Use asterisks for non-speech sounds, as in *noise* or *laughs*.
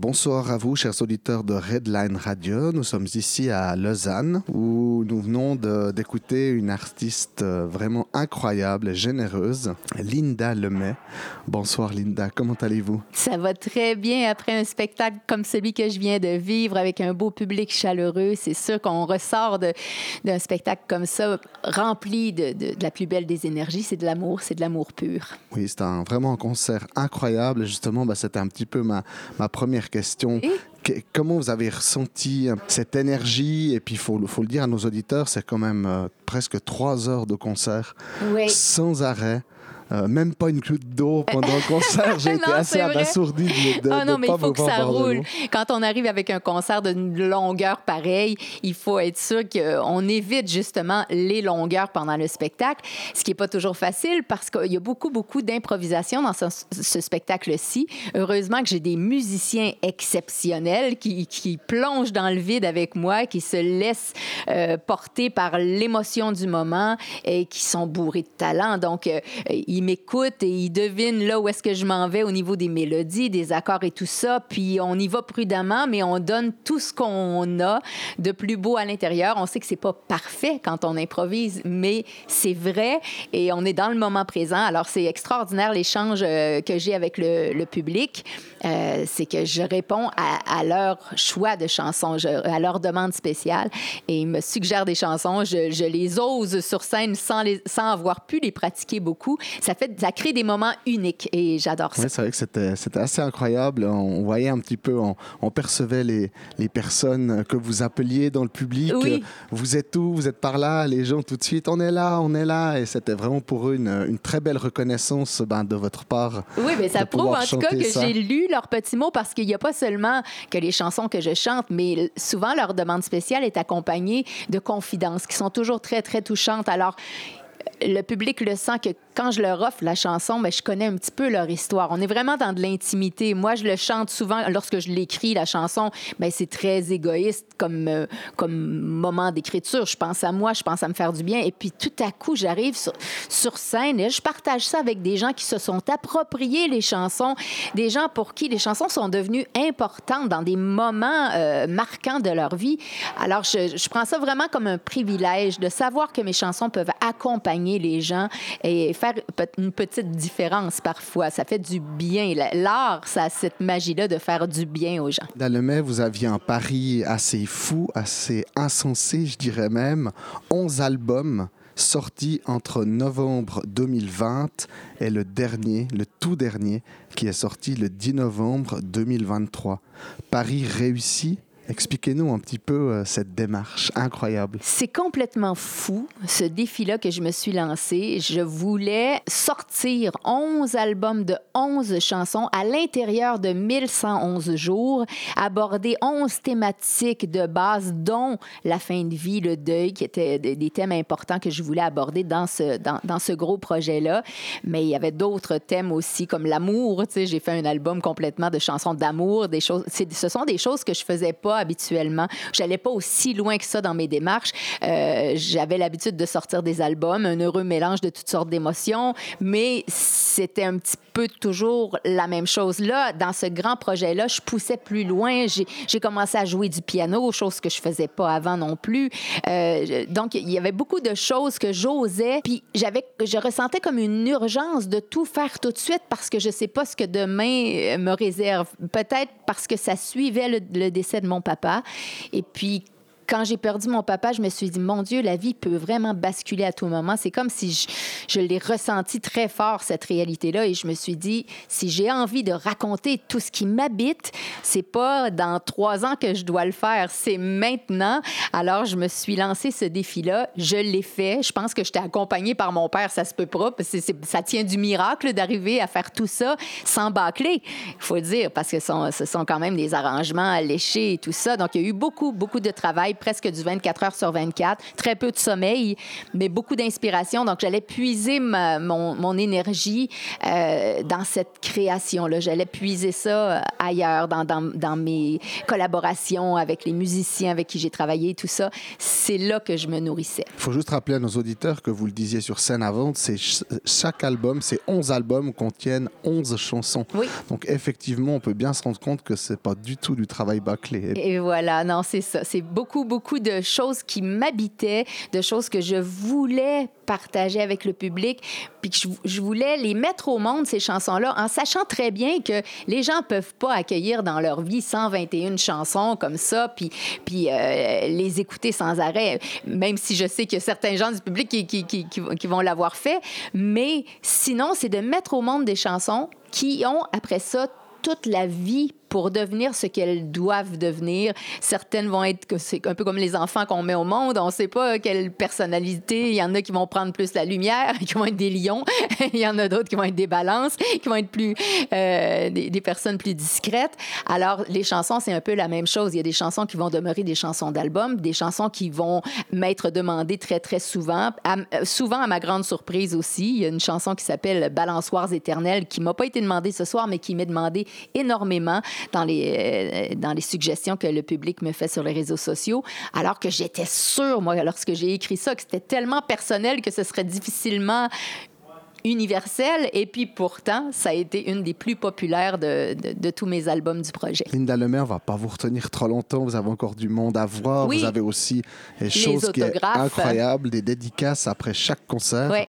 Bonsoir à vous, chers auditeurs de Redline Radio. Nous sommes ici à Lausanne où nous venons d'écouter une artiste euh, vraiment incroyable et généreuse, Linda Lemay. Bonsoir Linda, comment allez-vous? Ça va très bien après un spectacle comme celui que je viens de vivre avec un beau public chaleureux. C'est sûr qu'on ressort d'un spectacle comme ça rempli de, de, la plus belle des énergies. C'est de l'amour, c'est de l'amour pur. Oui, c'est un, vraiment un concert incroyable. Justement, bah, c'était un petit peu ma, ma première question. comment vous avez ressenti euh, cette énergie? Et puis, il faut, faut, le dire à nos auditeurs, c'est quand même euh, presque trois heures de concert sans arrêt. Euh, même pas une goutte d'eau pendant le concert. *laughs* J'ai été assez abasourdi de, de, oh non, mais il faut que ça roule. Quand on arrive avec un concert d'une longueur pareille, il faut être sûr qu'on évite justement les longueurs pendant le spectacle, ce qui n'est pas toujours facile parce qu'il y a beaucoup, beaucoup d'improvisation dans ce, spectacle-ci. Heureusement que j'ai des musiciens exceptionnels qui, qui, plongent dans le vide avec moi, qui se laissent euh, porter par l'émotion du moment et qui sont bourrés de talent. Donc, euh, il m'écoute et il devine là où est-ce que je m'en vais au niveau des mélodies, des accords et tout ça. Puis on y va prudemment, mais on donne tout ce qu'on a de plus beau à l'intérieur. On sait que c'est pas parfait quand on improvise, mais c'est vrai et on est dans le moment présent. Alors c'est extraordinaire l'échange euh, que j'ai avec le, public. Euh, c'est que je réponds à, leur choix de chansons, à leur demande spéciale et ils me suggèrent des chansons. Je, les ose sur scène sans, sans avoir pu les pratiquer beaucoup fait, ça crée des moments uniques et j'adore ça. Oui, c'est vrai que c'était, assez incroyable. On voyait un petit peu, on, percevait les, les, personnes que vous appeliez dans le public. Oui. Vous êtes où? Vous êtes par là? Les gens tout de suite, on est là, on est là. Et c'était vraiment pour eux une, une très belle reconnaissance ben, de votre part. Oui, mais ça prouve en tout cas que j'ai lu leurs petits mots parce qu'il n'y a pas seulement que les chansons que je chante, mais souvent leur demande spéciale est accompagnée de confidences qui sont toujours très, très touchantes. Alors, le public le sent que quand je leur offre la chanson, mais je connais un petit peu leur histoire. On est vraiment dans de l'intimité. Moi, je le chante souvent lorsque je l'écris, la chanson, mais c'est très égoïste comme, euh, comme moment d'écriture. Je pense à moi, je pense à me faire du bien. Et puis tout à coup, j'arrive sur, sur, scène et je partage ça avec des gens qui se sont appropriés les chansons, des gens pour qui les chansons sont devenues importantes dans des moments euh, marquants de leur vie. Alors, je, je prends ça vraiment comme un privilège de savoir que mes chansons peuvent accompagner les gens et faire une petite différence parfois. Ça fait du bien. L'art, ça a cette magie-là de faire du bien aux gens. Dans le mai, vous aviez un pari assez fou, assez insensé, je dirais même. 11 albums sortis entre novembre 2020 et le dernier, le tout dernier, qui est sorti le 10 novembre 2023. Paris réussi Expliquez-nous un petit peu euh, cette démarche incroyable. C'est complètement fou, ce défi-là que je me suis lancé. Je voulais sortir 11 albums de 11 chansons à l'intérieur de 1111 jours, aborder 11 thématiques de base, dont la fin de vie, le deuil, qui étaient des thèmes importants que je voulais aborder dans ce, dans, dans ce gros projet-là. Mais il y avait d'autres thèmes aussi, comme l'amour. J'ai fait un album complètement de chansons d'amour, des choses. Ce sont des choses que je faisais pas habituellement. J'allais pas aussi loin que ça dans mes démarches. Euh, j'avais l'habitude de sortir des albums, un heureux mélange de toutes sortes d'émotions, mais c'était un petit peu toujours la même chose. Là, dans ce grand projet-là, je poussais plus loin. J'ai commencé à jouer du piano, chose que je faisais pas avant non plus. Euh, donc, il y avait beaucoup de choses que j'osais. Puis, j'avais, je ressentais comme une urgence de tout faire tout de suite parce que je sais pas ce que demain me réserve. Peut-être parce que ça suivait le, le décès de mon papa. Et puis, quand j'ai perdu mon papa, je me suis dit, mon Dieu, la vie peut vraiment basculer à tout moment. C'est comme si je, l'ai ressenti très fort, cette réalité-là. Et je me suis dit, si j'ai envie de raconter tout ce qui m'habite, c'est pas dans trois ans que je dois le faire, c'est maintenant. Alors, je me suis lancé ce défi-là. Je l'ai fait. Je pense que j'étais accompagnée par mon père, ça se peut pas. Parce que ça tient du miracle d'arriver à faire tout ça sans bâcler, il faut dire, parce que ce sont quand même des arrangements alléchés et tout ça. Donc, il y a eu beaucoup, beaucoup de travail presque du 24 heures sur 24, très peu de sommeil, mais beaucoup d'inspiration. Donc, j'allais puiser mon, mon, énergie euh, dans cette création-là. J'allais puiser ça euh, ailleurs, dans, dans, dans, mes collaborations avec les musiciens avec qui j'ai travaillé, tout ça. C'est là que je me nourrissais. Il faut juste rappeler à nos auditeurs que vous le disiez sur scène avant, c'est chaque album, ces 11 albums contiennent 11 chansons. Oui. Donc, effectivement, on peut bien se rendre compte que c'est pas du tout du travail bâclé. Et voilà, non, c'est ça. C'est beaucoup, beaucoup de choses qui m'habitaient, de choses que je voulais partager avec le public, puis que je, voulais les mettre au monde, ces chansons-là, en sachant très bien que les gens peuvent pas accueillir dans leur vie 121 chansons comme ça, puis, puis euh, les écouter sans arrêt, même si je sais que certains gens du public qui, qui, qui, qui vont l'avoir fait. Mais sinon, c'est de mettre au monde des chansons qui ont, après ça, toute la vie pour devenir ce qu'elles doivent devenir. Certaines vont être, c'est un peu comme les enfants qu'on met au monde. On ne sait pas quelle personnalité. Il y en a qui vont prendre plus la lumière, *laughs* qui vont être des lions. *laughs* Il y en a d'autres qui vont être des balances, qui vont être plus euh, des, personnes plus discrètes. Alors, les chansons, c'est un peu la même chose. Il y a des chansons qui vont demeurer des chansons d'album, des chansons qui vont m'être demandées très, très souvent. Euh, souvent, à ma grande surprise aussi, il y a une chanson qui s'appelle Balançoires éternelles qui m'a pas été demandée ce soir, mais qui m'est demandée énormément dans les, euh, dans les suggestions que le public me fait sur les réseaux sociaux, alors que j'étais sûre, moi, lorsque j'ai écrit ça, que c'était tellement personnel que ce serait difficilement universel. Et puis pourtant, ça a été une des plus populaires de, de, tous mes albums du projet. Linda Lemaire va pas vous retenir trop longtemps. Vous avez encore du monde à voir. Vous avez aussi des choses qui sont incroyables, des dédicaces après chaque concert.